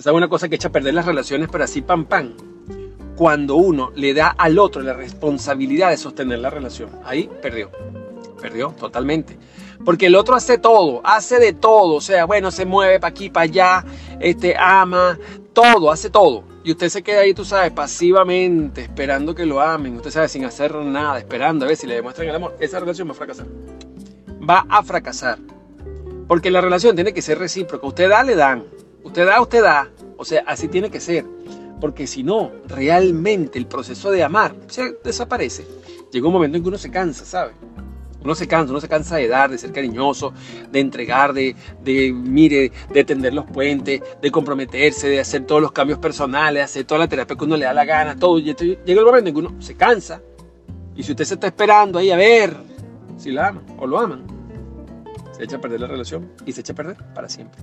Esa es una cosa que echa a perder las relaciones, pero así pam pam. Cuando uno le da al otro la responsabilidad de sostener la relación, ahí perdió. Perdió totalmente. Porque el otro hace todo, hace de todo. O sea, bueno, se mueve para aquí, para allá, este, ama, todo, hace todo. Y usted se queda ahí, tú sabes, pasivamente, esperando que lo amen. Usted sabe, sin hacer nada, esperando a ver si le demuestran el amor. Esa relación va a fracasar. Va a fracasar. Porque la relación tiene que ser recíproca. Usted da, le dan. Usted da, usted da. O sea, así tiene que ser. Porque si no, realmente el proceso de amar se desaparece. Llega un momento en que uno se cansa, ¿sabe? Uno se cansa, uno se cansa de dar, de ser cariñoso, de entregar, de, de, mire, de tender los puentes, de comprometerse, de hacer todos los cambios personales, hacer toda la terapia que uno le da la gana, todo. Y llega el momento en que uno se cansa. Y si usted se está esperando ahí a ver si la aman o lo aman, se echa a perder la relación y se echa a perder para siempre.